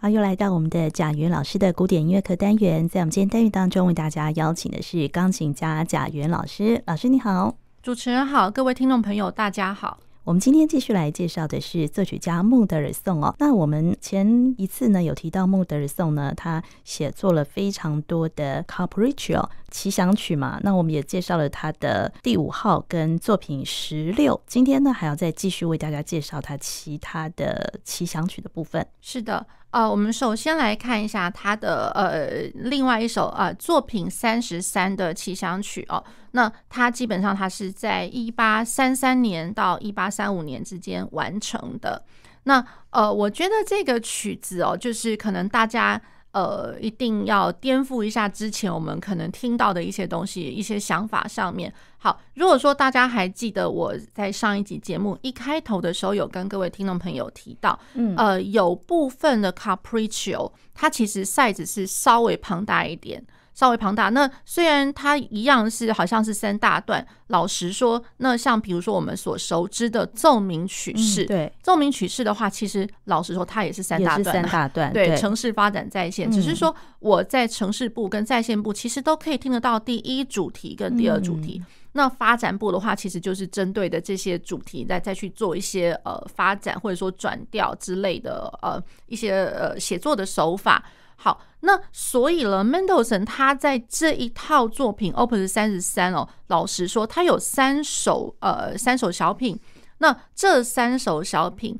好，又来到我们的贾元老师的古典音乐课单元，在我们今天单元当中，为大家邀请的是钢琴家贾元老师。老师你好，主持人好，各位听众朋友大家好。我们今天继续来介绍的是作曲家孟德尔颂哦。那我们前一次呢有提到孟德尔颂呢，他写作了非常多的 Capriccio 奇想曲嘛。那我们也介绍了他的第五号跟作品十六。今天呢还要再继续为大家介绍他其他的奇想曲的部分。是的。呃，我们首先来看一下他的呃另外一首呃作品三十三的奇想曲哦。那它基本上它是在一八三三年到一八三五年之间完成的。那呃，我觉得这个曲子哦，就是可能大家。呃，一定要颠覆一下之前我们可能听到的一些东西、一些想法上面。好，如果说大家还记得我在上一集节目一开头的时候，有跟各位听众朋友提到，嗯，呃，有部分的 Capriccio 它其实 size 是稍微庞大一点。稍微庞大，那虽然它一样是好像是三大段，老实说，那像比如说我们所熟知的奏鸣曲式，嗯、对，奏鸣曲式的话，其实老实说它也是三大段，三大段，对，城市发展在线，只是说我在城市部跟在线部其实都可以听得到第一主题跟第二主题，嗯、那发展部的话，其实就是针对的这些主题再再去做一些呃发展或者说转调之类的呃一些呃写作的手法。好，那所以了，Mendelssohn 他在这一套作品 Opus 三十三哦，老实说，他有三首呃三首小品，那这三首小品。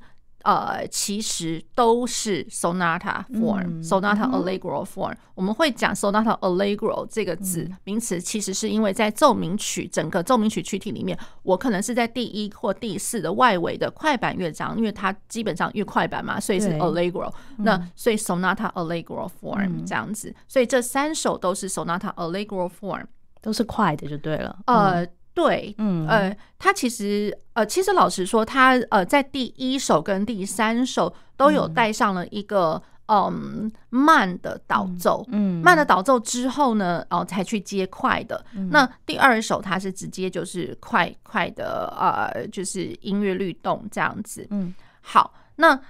呃，其实都是 sonata form，sonata allegro form。我们会讲 sonata allegro 这个字、嗯、名词，其实是因为在奏鸣曲整个奏鸣曲曲体里面，我可能是在第一或第四的外围的快板乐章，因为它基本上越快板嘛，所以是 allegro。那所以 sonata allegro form 这样子，所以这三首都是 sonata allegro form，都是快的就对了。呃。对，嗯，呃，他其实，呃，其实老实说，他呃，在第一首跟第三首都有带上了一个嗯慢的导奏，嗯，慢的导奏之后呢，哦，才去接快的。那第二首它是直接就是快快的，呃，就是音乐律动这样子。嗯，好，那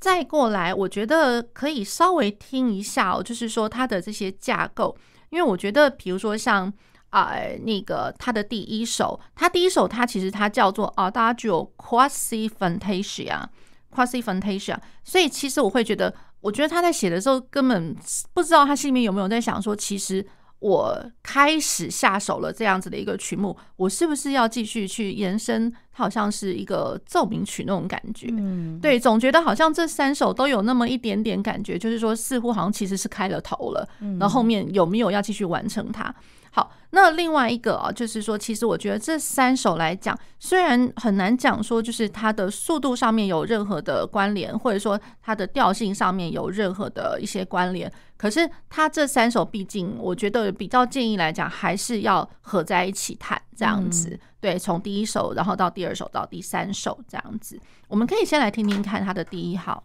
再过来，我觉得可以稍微听一下哦，就是说它的这些架构，因为我觉得，比如说像。啊、呃，那个他的第一首，他第一首，他其实他叫做 Adagio quasi fantasia，quasi fantasia，所以其实我会觉得，我觉得他在写的时候根本不知道他心里面有没有在想说，其实我开始下手了这样子的一个曲目，我是不是要继续去延伸？它好像是一个奏鸣曲那种感觉，嗯，对，总觉得好像这三首都有那么一点点感觉，就是说似乎好像其实是开了头了，然后后面有没有要继续完成它？好，那另外一个啊，就是说，其实我觉得这三首来讲，虽然很难讲说，就是它的速度上面有任何的关联，或者说它的调性上面有任何的一些关联，可是它这三首，毕竟我觉得比较建议来讲，还是要合在一起弹这样子。嗯、对，从第一首，然后到第二首，到第三首这样子，我们可以先来听听看它的第一号。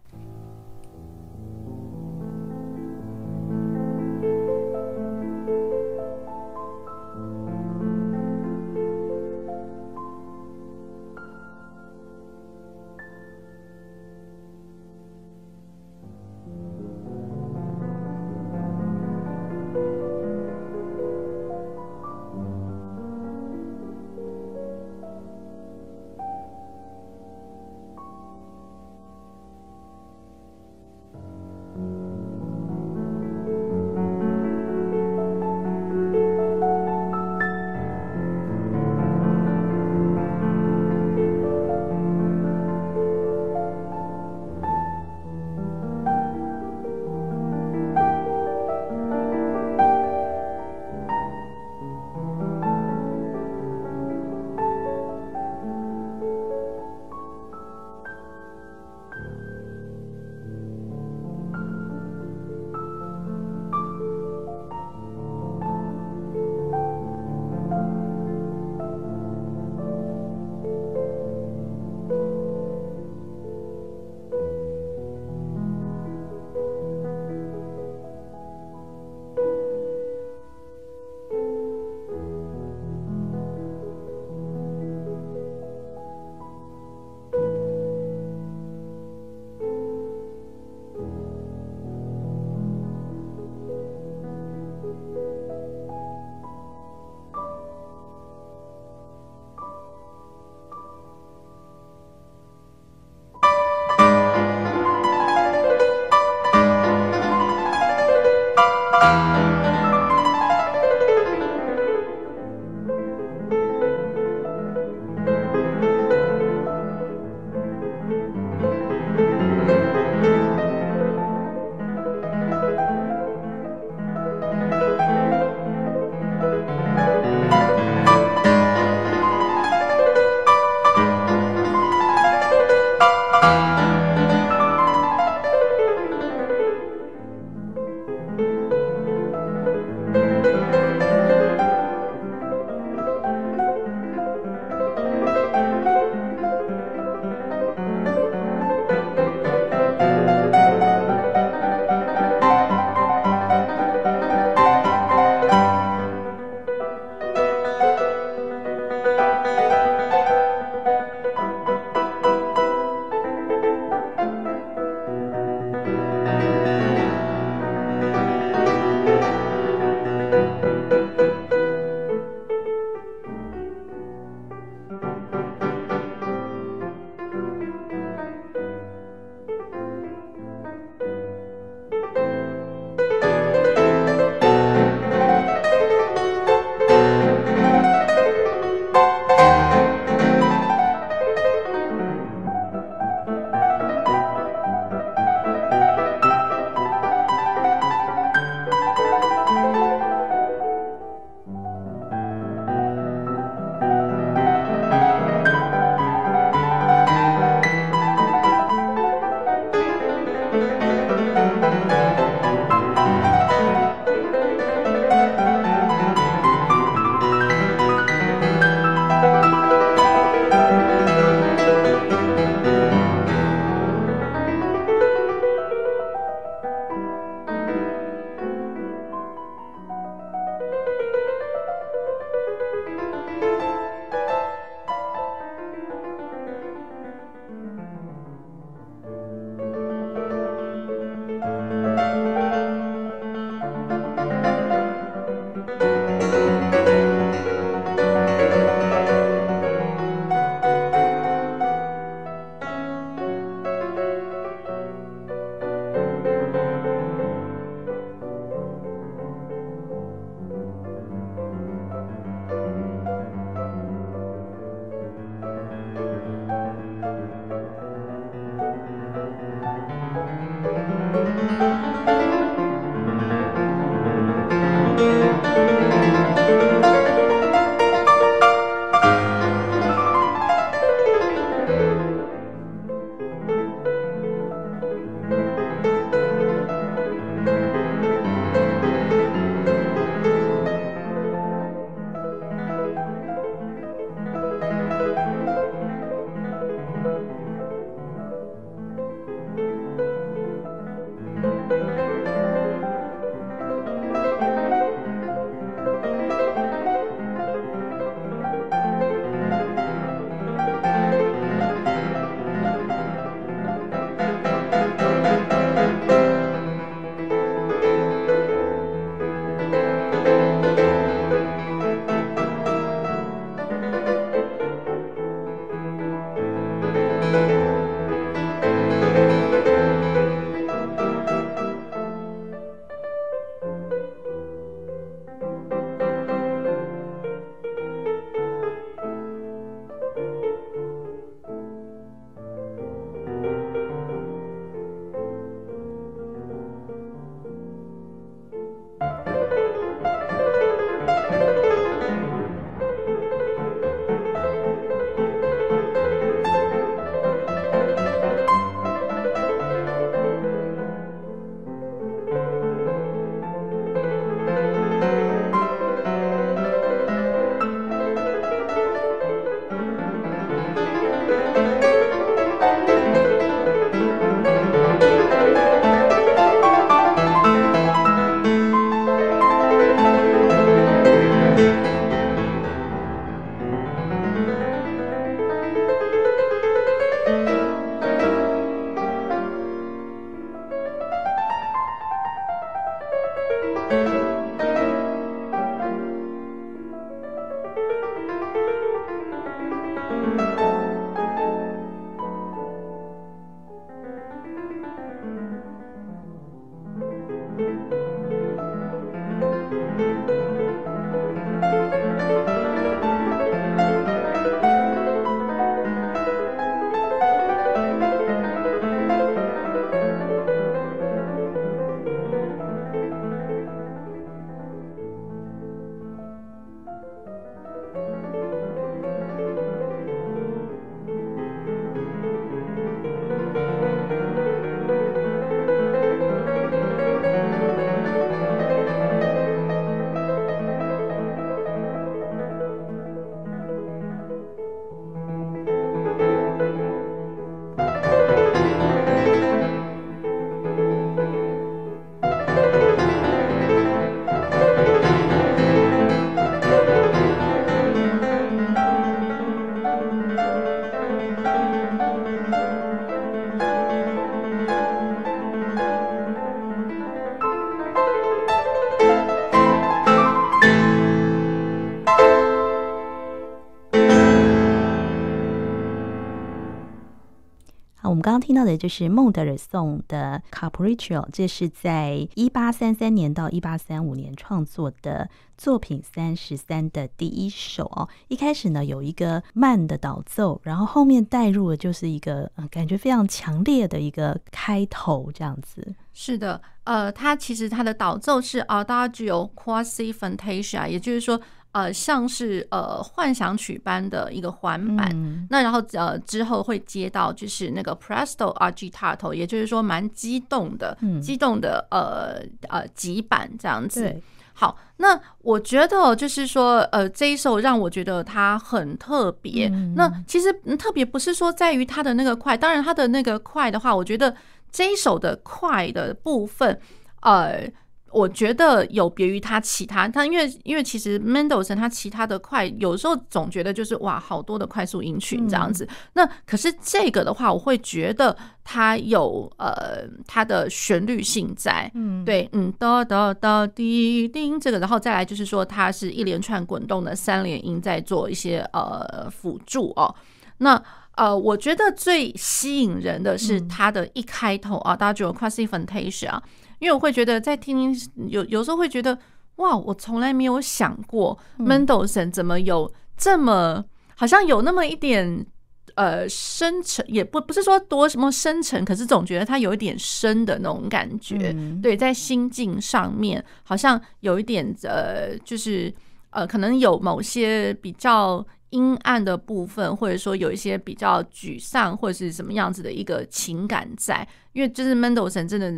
们刚刚听到的就是孟德尔颂的 Capriccio，这是在一八三三年到一八三五年创作的作品三十三的第一首哦。一开始呢有一个慢的导奏，然后后面带入的就是一个、呃、感觉非常强烈的一个开头，这样子。是的，呃，它其实它的导奏是 Adagio quasi fantasia，也就是说。呃，像是呃幻想曲般的一个环版，嗯、那然后呃之后会接到就是那个 Presto agitato，也就是说蛮激动的，嗯、激动的呃呃急板这样子。好，那我觉得就是说呃这一首让我觉得它很特别。嗯、那其实特别不是说在于它的那个快，当然它的那个快的话，我觉得这一首的快的部分，呃。我觉得有别于他其他，他因为因为其实 Mendelssohn 他其他的快，有时候总觉得就是哇，好多的快速音群这样子。嗯、那可是这个的话，我会觉得它有呃它的旋律性在，嗯，对，嗯，哒哒哒滴叮这个，然后再来就是说它是一连串滚动的三连音在做一些呃辅助哦。那呃，我觉得最吸引人的是它的一开头啊，大家觉得 quasi fantasia。因为我会觉得在听有有时候会觉得哇，我从来没有想过 Mendelssohn 怎么有这么好像有那么一点呃深沉，也不不是说多什么深沉，可是总觉得他有一点深的那种感觉。对，在心境上面好像有一点呃，就是呃，可能有某些比较。阴暗的部分，或者说有一些比较沮丧，或者是什么样子的一个情感在，因为就是 Mendelssohn 真的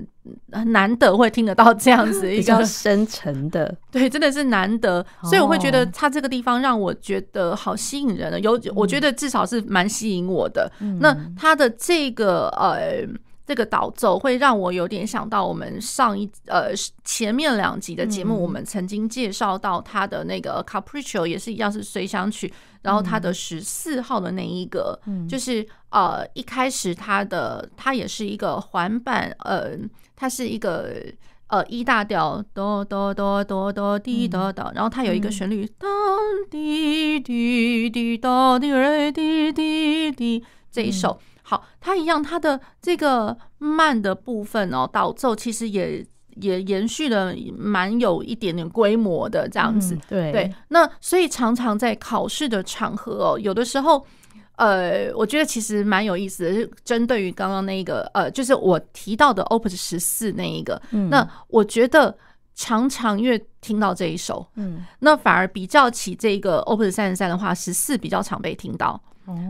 很难得会听得到这样子 一个比较深沉的，对，真的是难得，所以我会觉得他这个地方让我觉得好吸引人的，有我觉得至少是蛮吸引我的。嗯、那他的这个呃。这个导奏会让我有点想到我们上一呃前面两集的节目，我们曾经介绍到他的那个 Capriccio 也是一样是随想曲，然后他的十四号的那一个，就是呃一开始他的他也是一个环板，呃，它是一个呃一大调哆哆哆哆哆滴哆哆，然后它有一个旋律当滴滴滴答滴滴滴滴这一首。好，它一样，它的这个慢的部分哦，导奏其实也也延续了蛮有一点点规模的这样子。嗯、对对，那所以常常在考试的场合哦，有的时候，呃，我觉得其实蛮有意思的，是针对于刚刚那个呃，就是我提到的 Opus 十四那一个，嗯、那我觉得常常越听到这一首，嗯，那反而比较起这个 Opus 三十三的话，十四比较常被听到。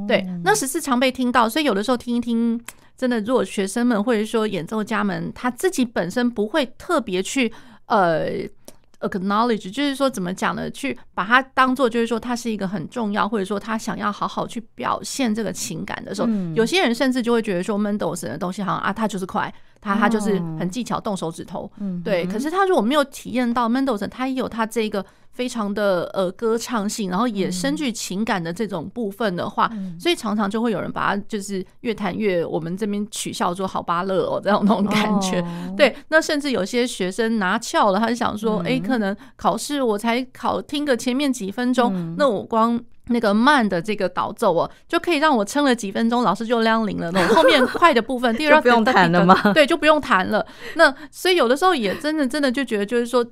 对，那十四常被听到，所以有的时候听一听，真的，如果学生们或者说演奏家们，他自己本身不会特别去呃 acknowledge，就是说怎么讲呢？去把它当做就是说它是一个很重要，或者说他想要好好去表现这个情感的时候，嗯、有些人甚至就会觉得说 Mendelssohn 的东西好像啊，他就是快，他他就是很技巧，动手指头，嗯，对。可是他如果没有体验到 Mendelssohn，他也有他这个。非常的呃歌唱性，然后也深具情感的这种部分的话，嗯、所以常常就会有人把它就是越弹越我们这边取笑说好巴乐哦这样那种感觉。哦、对，那甚至有些学生拿翘了，他就想说，哎、嗯欸，可能考试我才考听个前面几分钟，嗯、那我光。那个慢的这个导奏哦，就可以让我撑了几分钟，老师就亮铃了。那种后面快的部分，第二 不用弹了吗？对，就不用弹了。那所以有的时候也真的真的就觉得，就是说，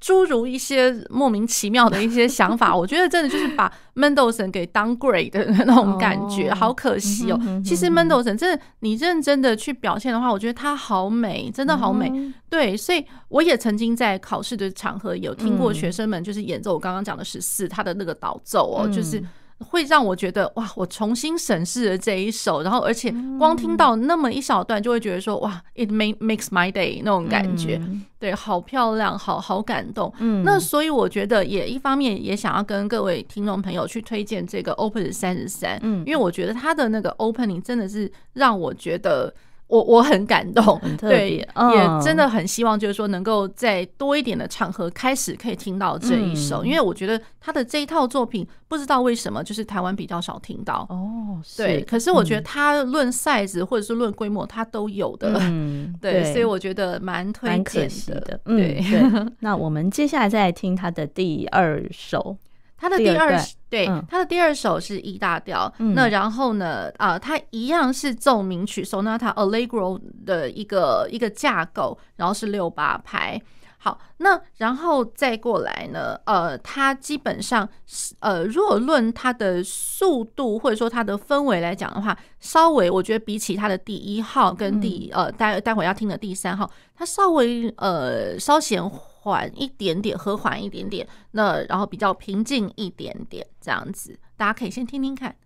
诸如一些莫名其妙的一些想法，我觉得真的就是把 Mendelssohn 给 downgrade 的那种感觉，好可惜哦。其实 Mendelssohn 真的，你认真的去表现的话，我觉得它好美，真的好美。对，所以我也曾经在考试的场合有听过学生们就是演奏我刚刚讲的十四，他的那个导奏哦，就是。会让我觉得哇，我重新审视了这一首，然后而且光听到那么一小段，就会觉得说哇，it make makes my day 那种感觉，嗯、对，好漂亮，好好感动。嗯，那所以我觉得也一方面也想要跟各位听众朋友去推荐这个 Open 三十三，嗯，因为我觉得他的那个 opening 真的是让我觉得。我我很感动，很，对，嗯、也真的很希望，就是说能够在多一点的场合开始可以听到这一首，嗯、因为我觉得他的这一套作品不知道为什么就是台湾比较少听到哦，对，可是我觉得他论 size 或者是论规模，他都有的，嗯，对，所以我觉得蛮推荐的，的，对，嗯、对。那我们接下来再来听他的第二首。他的第二对，他的第二首是 E 大调，那然后呢，啊，他一样是奏鸣曲，Sonata Allegro 的一个一个架构，然后是六八拍。好，那然后再过来呢，呃，它基本上是呃，如果论它的速度或者说它的氛围来讲的话，稍微我觉得比起它的第一号跟第呃待待会要听的第三号，它稍微呃稍显。缓一点点，和缓一点点，那然后比较平静一点点，这样子，大家可以先听听看。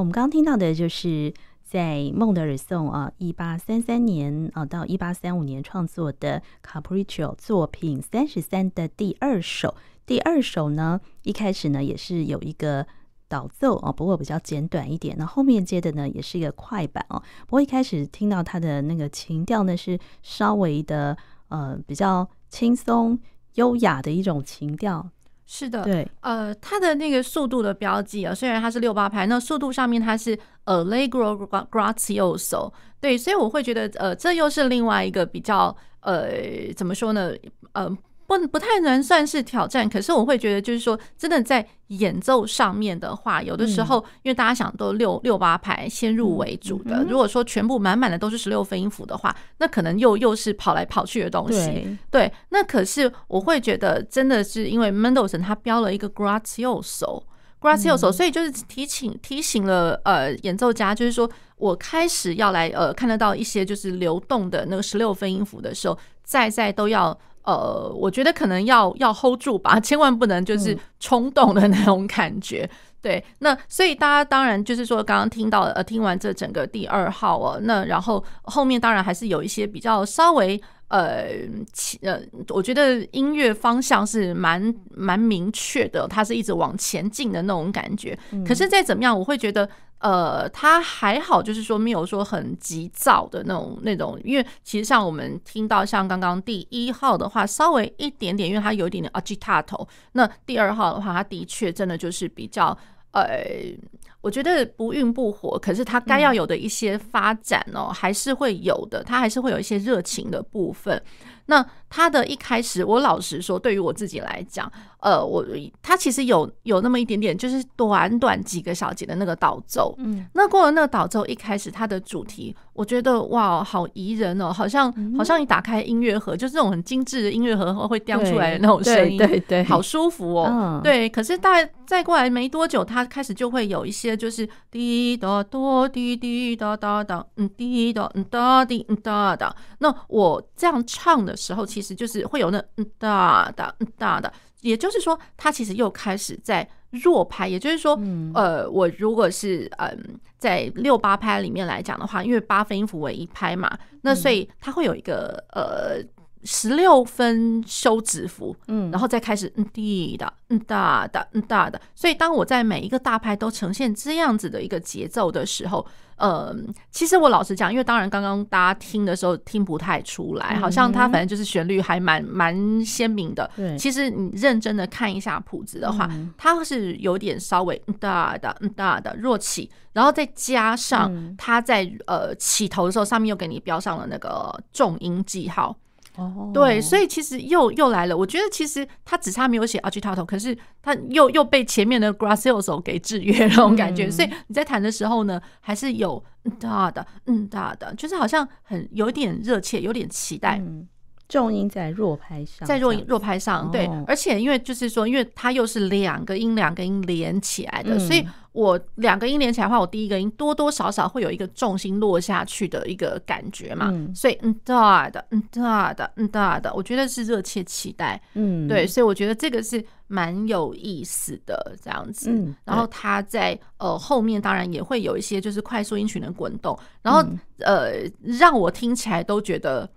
我们刚刚听到的就是在孟德尔颂啊，一八三三年啊到一八三五年创作的 Capriccio 作品三十三的第二首。第二首呢，一开始呢也是有一个导奏哦，不过比较简短一点。那后面接的呢也是一个快板哦。不过一开始听到它的那个情调呢，是稍微的呃比较轻松优雅的一种情调。是的，对，呃，它的那个速度的标记啊，虽然它是六八拍，那速度上面它是 Allegro grazioso，对，所以我会觉得，呃，这又是另外一个比较，呃，怎么说呢，呃。不不太能算是挑战，可是我会觉得，就是说，真的在演奏上面的话，有的时候，因为大家想都六六八拍先入为主的，如果说全部满满的都是十六分音符的话，那可能又又是跑来跑去的东西。对，那可是我会觉得，真的是因为 Mendelssohn 他标了一个 Grazioso，Grazioso，所以就是提醒提醒了呃演奏家，就是说我开始要来呃看得到一些就是流动的那个十六分音符的时候，在在都要。呃，我觉得可能要要 hold 住吧，千万不能就是冲动的那种感觉。嗯、对，那所以大家当然就是说，刚刚听到呃，听完这整个第二号哦，那然后后面当然还是有一些比较稍微呃，呃，我觉得音乐方向是蛮蛮明确的，它是一直往前进的那种感觉。可是再怎么样，我会觉得。呃，他还好，就是说没有说很急躁的那种那种，因为其实像我们听到像刚刚第一号的话，稍微一点点，因为它有一点点 agitato。那第二号的话，它的确真的就是比较呃，我觉得不孕不火，可是它该要有的一些发展哦，还是会有的，它还是会有一些热情的部分。那他的一开始，我老实说，对于我自己来讲，呃，我他其实有有那么一点点，就是短短几个小节的那个导奏，嗯，那过了那个导奏，一开始他的主题，我觉得哇，好宜人哦，好像好像你打开音乐盒，就是这种很精致的音乐盒会掉出来的那种声音，对对。对，好舒服哦，对。可是大概再过来没多久，他开始就会有一些就是滴答哆滴滴答答答，嗯滴答嗯哒滴嗯哒哒，那我这样唱的时候，其实就是会有那嗯哒哒嗯哒的，也就是说，它其实又开始在弱拍，也就是说，呃，我如果是嗯在六八拍里面来讲的话，因为八分音符为一拍嘛，那所以它会有一个呃十六分休止符，嗯，然后再开始嗯滴的嗯哒的嗯哒的，所以当我在每一个大拍都呈现这样子的一个节奏的时候。呃，其实我老实讲，因为当然刚刚大家听的时候听不太出来，好像它反正就是旋律还蛮蛮鲜明的。对，其实你认真的看一下谱子的话，它是有点稍微嗯哒的哒的弱起，然后再加上它在呃起头的时候，上面又给你标上了那个重音记号。哦，对，所以其实又又来了。我觉得其实他只差没有写 agitato，可是他又又被前面的 gracioso 给制约那种感觉。嗯、所以你在弹的时候呢，还是有嗯哒的嗯大的，就是好像很有一点热切，有点期待。嗯重音在弱拍上，在弱音弱拍上，对，而且因为就是说，因为它又是两个音两个音连起来的，所以我两个音连起来的话，我第一个音多多少少会有一个重心落下去的一个感觉嘛，所以嗯哒的嗯哒的嗯哒的，我觉得是热切期待，嗯，对，所以我觉得这个是蛮有意思的这样子，然后它在呃后面当然也会有一些就是快速音群的滚动，然后呃让我听起来都觉得。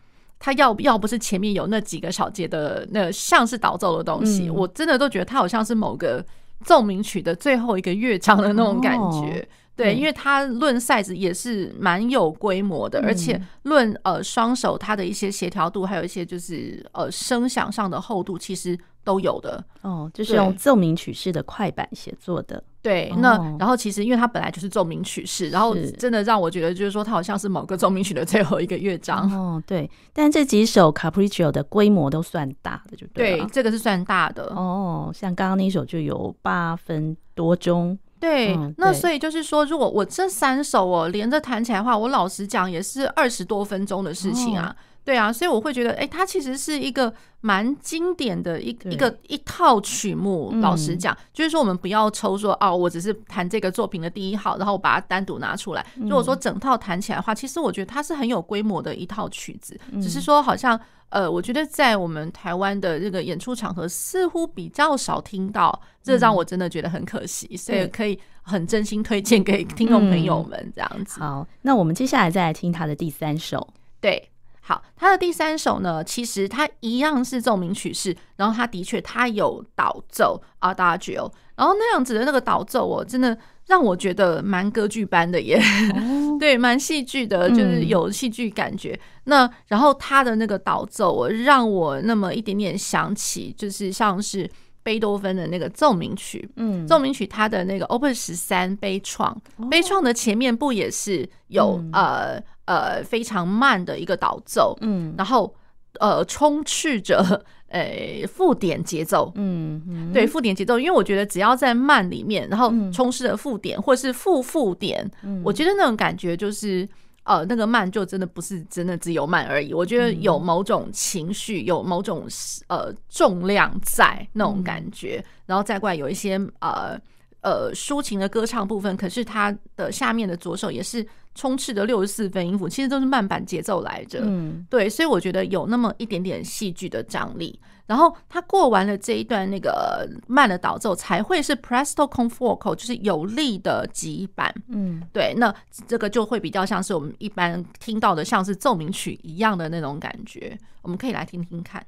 他要要不是前面有那几个小节的那像是导奏的东西，嗯、我真的都觉得他好像是某个奏鸣曲的最后一个乐章的那种感觉。哦、对，因为他论 size 也是蛮有规模的，嗯、而且论呃双手它的一些协调度，还有一些就是呃声响上的厚度，其实都有的。哦，就是用奏鸣曲式的快板写作的。对，那然后其实因为它本来就是奏鸣曲式，然后真的让我觉得就是说它好像是某个奏鸣曲的最后一个乐章。哦，对，但这几首 Capriccio 的规模都算大的，就对。对，这个是算大的。哦，像刚刚那首就有八分多钟。对，那所以就是说，如果我这三首哦连着弹起来的话，我老实讲也是二十多分钟的事情啊。对啊，所以我会觉得，哎、欸，它其实是一个蛮经典的一一个一套曲目。嗯、老实讲，就是说我们不要抽说哦，我只是弹这个作品的第一号，然后我把它单独拿出来。如果说整套弹起来的话，其实我觉得它是很有规模的一套曲子，只是说好像呃，我觉得在我们台湾的这个演出场合似乎比较少听到，这让我真的觉得很可惜。所以可以很真心推荐给听众朋友们这样子。好，那我们接下来再来听他的第三首。对，好，他的第三首呢，其实他一样是奏鸣曲式，然后他的确他有导奏 Adagio，然后那样子的那个导奏，我真的让我觉得蛮歌剧般的耶，哦、对，蛮戏剧的，就是有戏剧感觉。嗯、那然后他的那个导奏，我让我那么一点点想起，就是像是。贝多芬的那个奏鸣曲，嗯，奏鸣曲他的那个 Opus 十三悲怆，悲怆的前面不也是有、嗯、呃呃非常慢的一个导奏，嗯，然后呃充斥着 呃附点节奏，嗯，嗯。对附点节奏，因为我觉得只要在慢里面，然后充斥着附点或是附附点，嗯、我觉得那种感觉就是。呃，那个慢就真的不是真的只有慢而已，我觉得有某种情绪，有某种呃重量在那种感觉，然后再过来有一些呃呃抒情的歌唱部分，可是它的下面的左手也是充斥着六十四分音符，其实都是慢板节奏来着，嗯，对，所以我觉得有那么一点点戏剧的张力。然后他过完了这一段那个慢的导奏，才会是 presto con fuoco，就是有力的急板。嗯，对，那这个就会比较像是我们一般听到的，像是奏鸣曲一样的那种感觉。我们可以来听听看。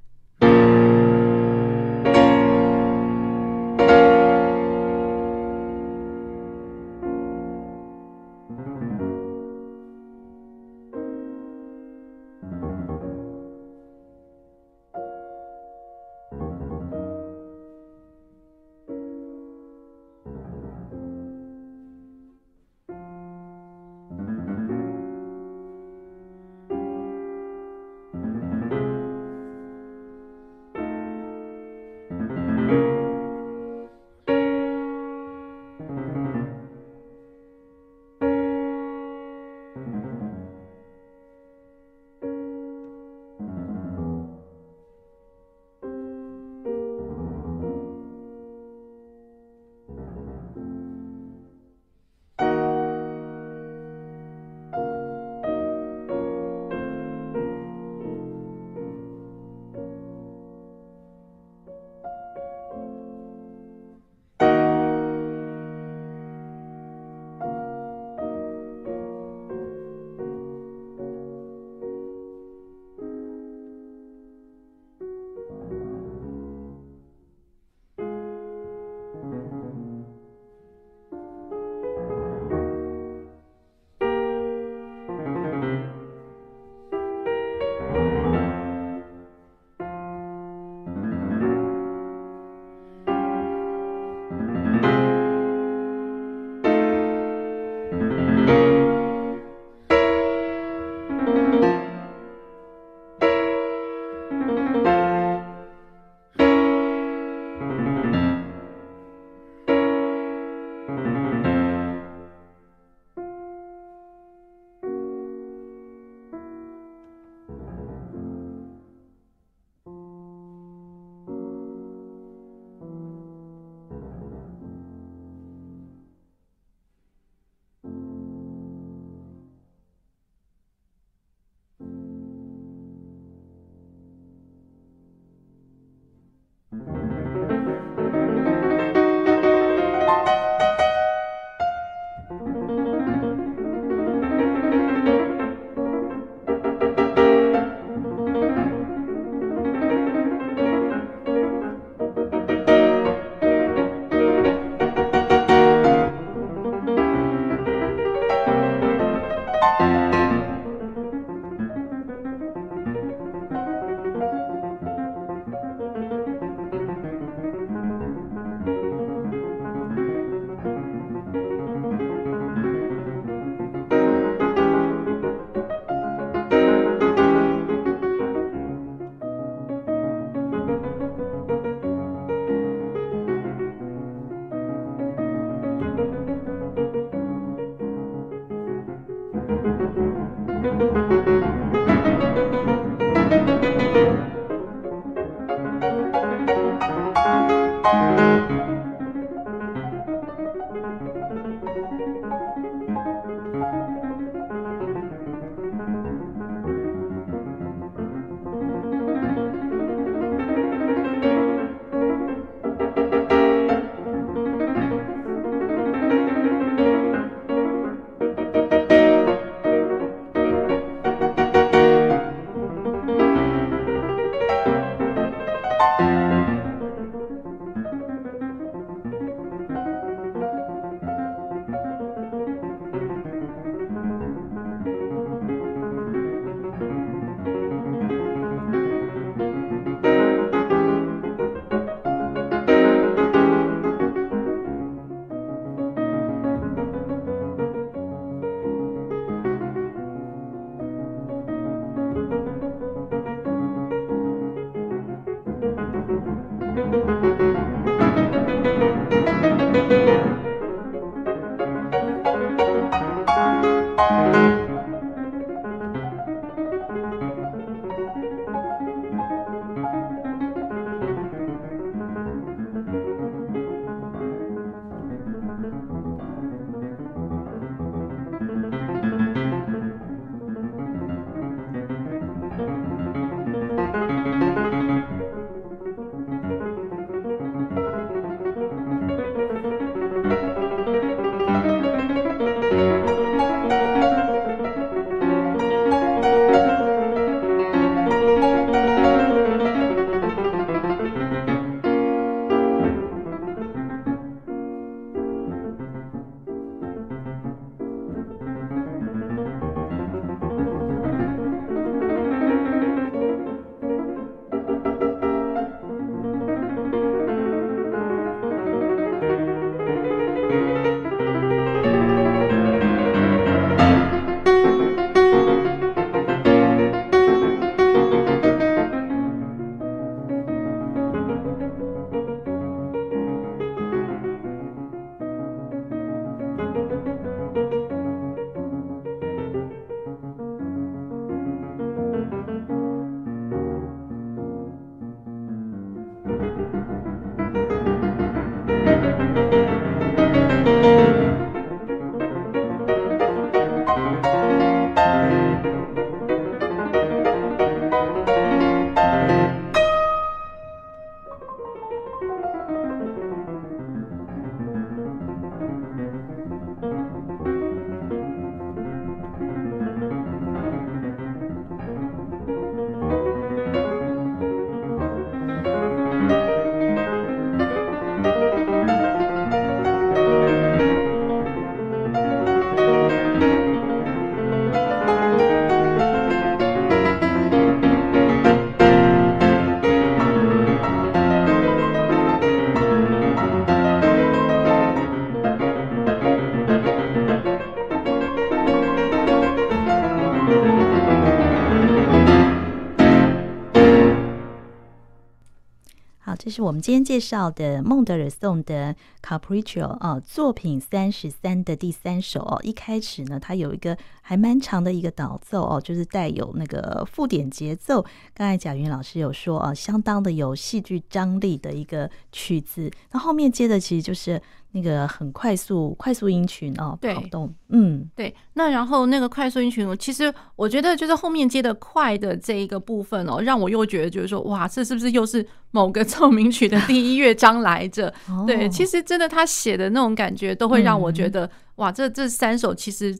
是我们今天介绍的孟德尔颂的 Capriccio 啊，作品三十三的第三首哦。一开始呢，它有一个还蛮长的一个导奏哦，就是带有那个附点节奏。刚才贾云老师有说啊，相当的有戏剧张力的一个曲子。那后面接的其实就是。那个很快速快速音群哦，对，跑动，嗯，对。那然后那个快速音群，其实我觉得就是后面接的快的这一个部分哦，让我又觉得就是说，哇，这是不是又是某个奏鸣曲的第一乐章来着？对，其实真的他写的那种感觉，都会让我觉得，哇，这这三首其实。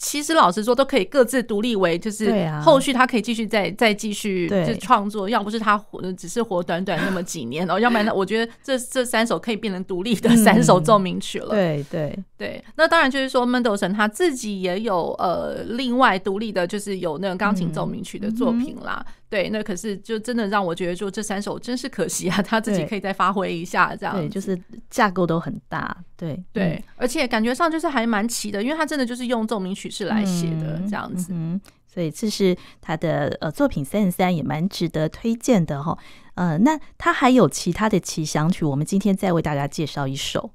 其实老实说，都可以各自独立为，就是后续他可以继续再再继续就创作。要不是他活只是活短短那么几年哦，要不然我觉得这这三首可以变成独立的三首奏鸣曲了。对对对，那当然就是说门德尔松他自己也有呃另外独立的，就是有那个钢琴奏鸣曲的作品啦。对，那可是就真的让我觉得，说这三首真是可惜啊，他自己可以再发挥一下，这样对，就是架构都很大，对对，而且感觉上就是还蛮齐的，因为他真的就是用奏鸣曲式来写的这样子，嗯，所以这是他的呃作品三十三，也蛮值得推荐的哈。呃，那他还有其他的奇想曲，我们今天再为大家介绍一首。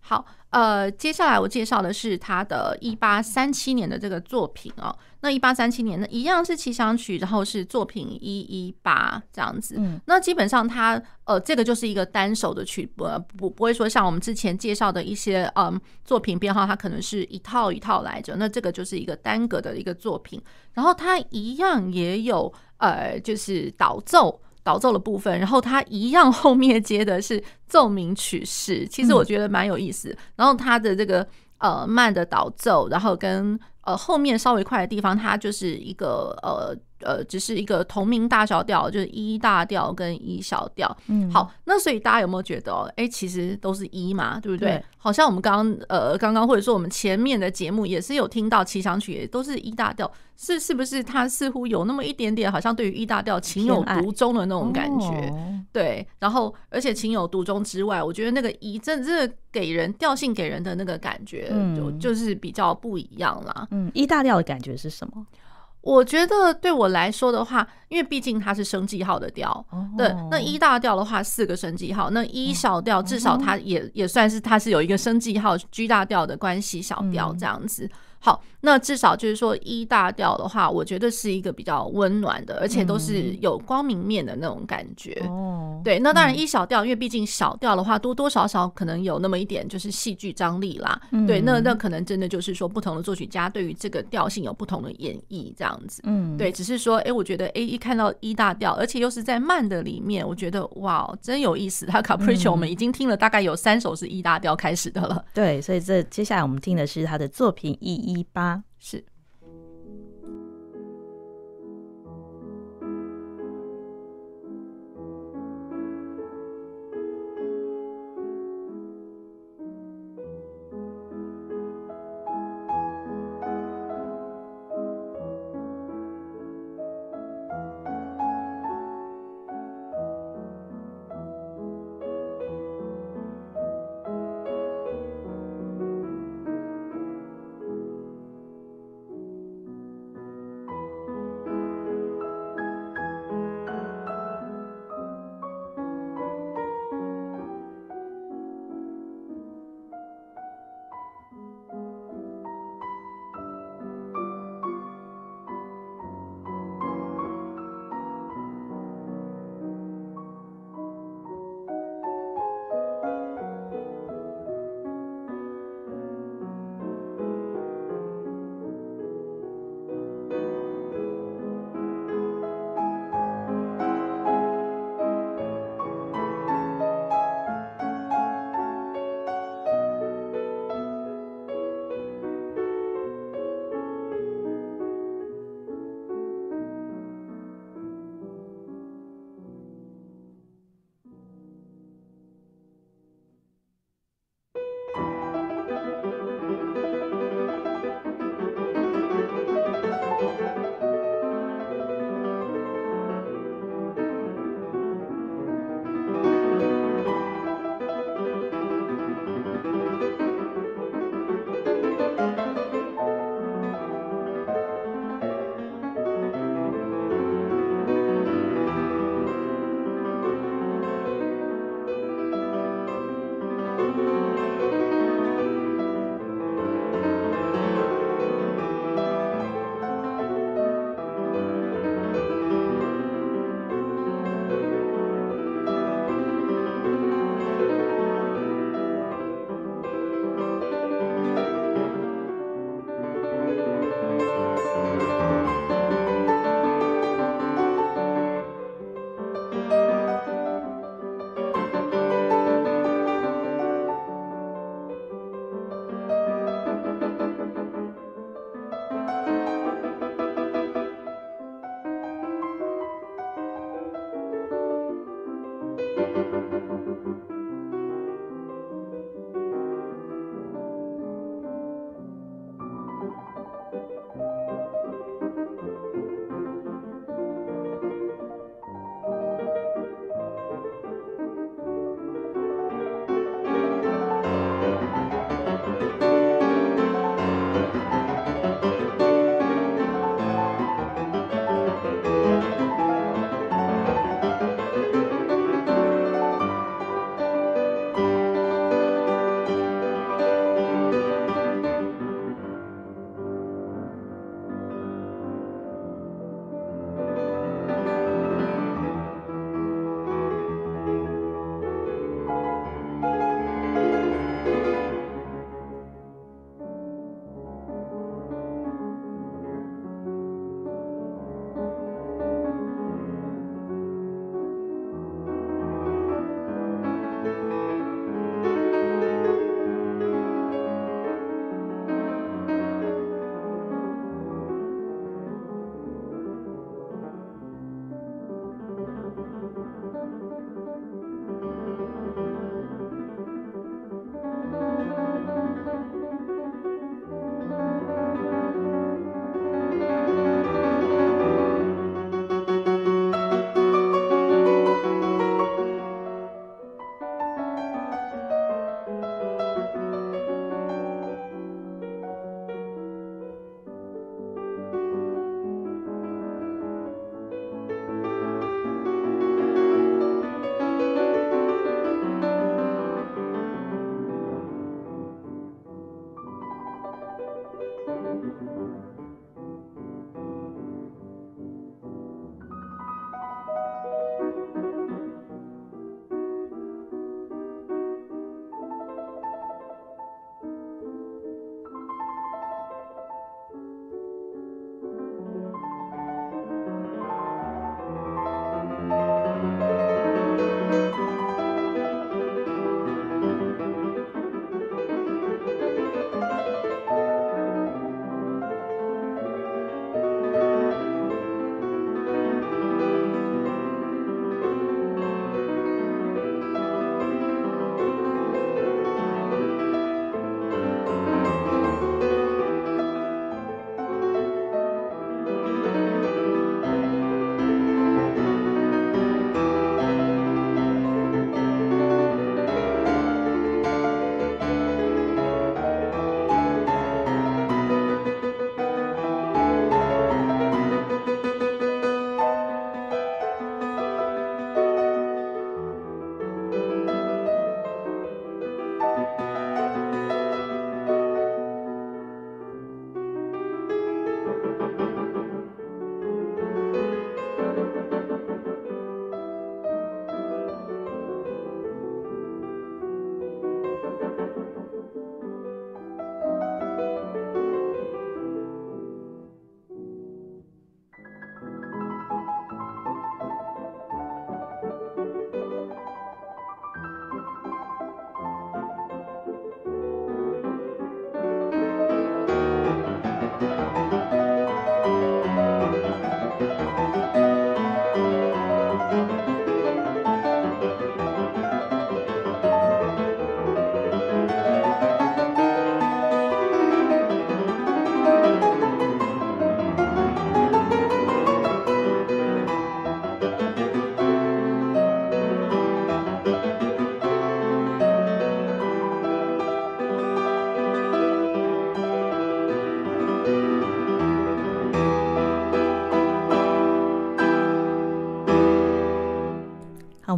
好，呃，接下来我介绍的是他的一八三七年的这个作品哦。那一八三七年呢，一样是奇想曲，然后是作品一一八这样子。嗯，那基本上它呃，这个就是一个单手的曲，不不不会说像我们之前介绍的一些嗯作品编号，它可能是一套一套来着。那这个就是一个单个的一个作品，然后它一样也有呃，就是导奏导奏的部分，然后它一样后面接的是奏鸣曲式，其实我觉得蛮有意思。嗯，然后它的这个呃慢的导奏，然后跟呃，后面稍微快的地方，它就是一个呃呃，只是一个同名大小调，就是一大调跟一小调。嗯，好，那所以大家有没有觉得，哎、欸，其实都是一嘛，对不对？对，好像我们刚刚呃刚刚或者说我们前面的节目也是有听到奇想曲，也都是一大调，是是不是？它似乎有那么一点点，好像对于一大调情有独钟的那种感觉。对，然后而且情有独钟之外，我觉得那个一真的真的给人调性给人的那个感觉，就就是比较不一样啦。嗯一大调的感觉是什么？我觉得对我来说的话，因为毕竟它是升记号的调，oh. 对，那一大调的话四个升记号，那一小调至少它也、oh. 也算是它是有一个升记号 G 大调的关系小调这样子。好，那至少就是说一大调的话，我觉得是一个比较温暖的，而且都是有光明面的那种感觉。哦、嗯，对，那当然一小调，因为毕竟小调的话，多多少少可能有那么一点就是戏剧张力啦。嗯、对，那那可能真的就是说，不同的作曲家对于这个调性有不同的演绎，这样子。嗯，对，只是说，哎、欸，我觉得，哎、欸，一看到一大调，而且又是在慢的里面，我觉得哇，真有意思。他 Capriccio 我们已经听了大概有三首是一大调开始的了。对，所以这接下来我们听的是他的作品一一八。是。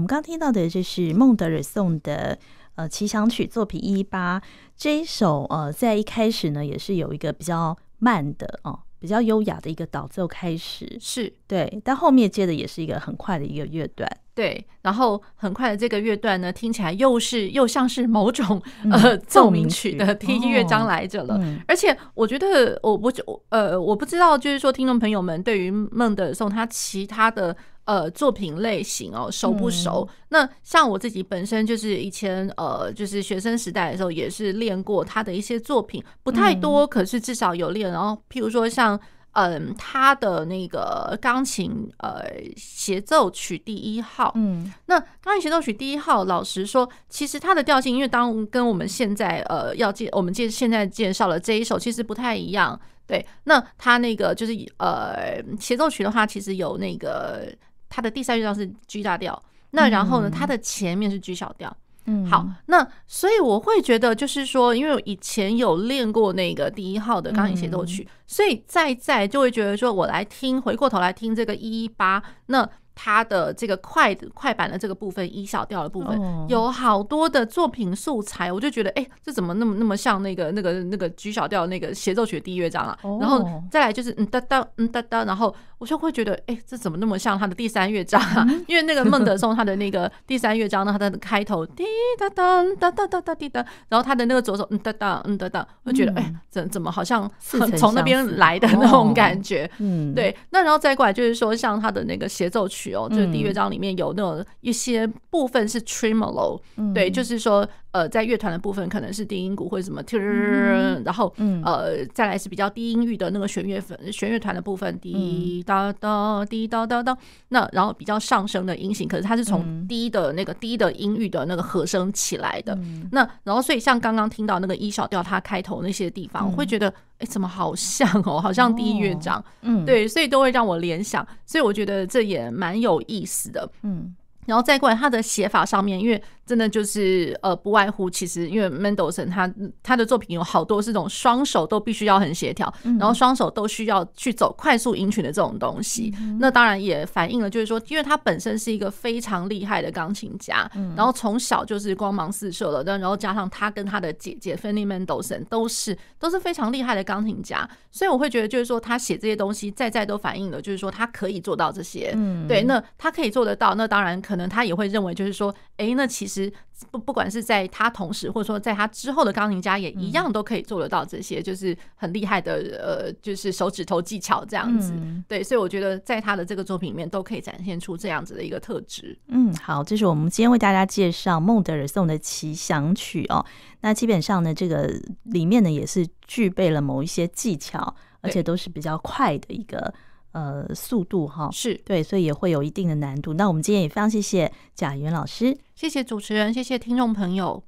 们刚刚听到的就是孟德尔颂的呃奇想曲作品一一八这一首，呃，在一开始呢，也是有一个比较慢的哦。比较优雅的一个导奏开始，是对，但后面接的也是一个很快的一个乐段，对，然后很快的这个乐段呢，听起来又是又像是某种、嗯、呃奏鸣曲的第一乐章来着了，哦嗯、而且我觉得我不呃我不知道，就是说听众朋友们对于孟德尔颂他其他的。呃，作品类型哦，熟不熟？嗯、那像我自己本身就是以前呃，就是学生时代的时候也是练过他的一些作品，不太多，嗯、可是至少有练。然后，譬如说像嗯、呃，他的那个钢琴呃协奏曲第一号，嗯，那钢琴协奏曲第一号，老实说，其实它的调性，因为当跟我们现在呃要介我们介现在介绍的这一首其实不太一样。对，那他那个就是呃协奏曲的话，其实有那个。它的第三乐章是 G 大调，那然后呢，它的前面是 G 小调。嗯，好，那所以我会觉得，就是说，因为我以前有练过那个第一号的钢琴协奏曲，所以再再就会觉得说，我来听，回过头来听这个一一八，那。它的这个快快板的这个部分一小调的部分，oh. 有好多的作品素材，我就觉得，哎、欸，这怎么那么那么像那个那个那个 G 小调那个协奏曲的第一乐章啊？Oh. 然后再来就是嗯哒哒嗯哒哒，然后我就会觉得，哎、欸，这怎么那么像他的第三乐章啊？因为那个孟德松他的那个第三乐章呢，他的开头滴答答哒哒哒哒滴答，然后他的那个左手嗯哒哒嗯哒哒，我就觉得，哎、欸，怎怎么好像从那边来的那种感觉？嗯，对。那然后再过来就是说，像他的那个协奏曲哦，就是第一乐章。里面有那种一些部分是 tremolo，对，就是说。呃，在乐团的部分可能是低音鼓或者什么，嗯、然后、嗯、呃，再来是比较低音域的那个弦乐粉弦乐团的部分，滴哒哒滴哒哒哒。那然后比较上升的音型，可是它是从低的那个低的音域的那个和声起来的。那然后所以像刚刚听到那个一小调，它开头那些地方，我会觉得哎，怎么好像哦，好像第一乐章。嗯，对，所以都会让我联想，所以我觉得这也蛮有意思的。嗯，然后再过来它的写法上面，因为。真的就是呃，不外乎其实因为 Mendelssohn 他他的作品有好多是这种双手都必须要很协调，然后双手都需要去走快速音群的这种东西。那当然也反映了就是说，因为他本身是一个非常厉害的钢琴家，然后从小就是光芒四射了，然后加上他跟他的姐姐 Fanny Mendelssohn 都是都是非常厉害的钢琴家，所以我会觉得就是说他写这些东西在在都反映了就是说他可以做到这些。对，那他可以做得到，那当然可能他也会认为就是说，哎，那其实。其实不不管是在他同时，或者说在他之后的钢琴家，也一样都可以做得到这些，就是很厉害的呃，就是手指头技巧这样子。对，所以我觉得在他的这个作品里面，都可以展现出这样子的一个特质。嗯，好，这是我们今天为大家介绍孟德尔颂的奇想曲哦。那基本上呢，这个里面呢也是具备了某一些技巧，而且都是比较快的一个。呃，速度哈是对，所以也会有一定的难度。那我们今天也非常谢谢贾云老师，谢谢主持人，谢谢听众朋友。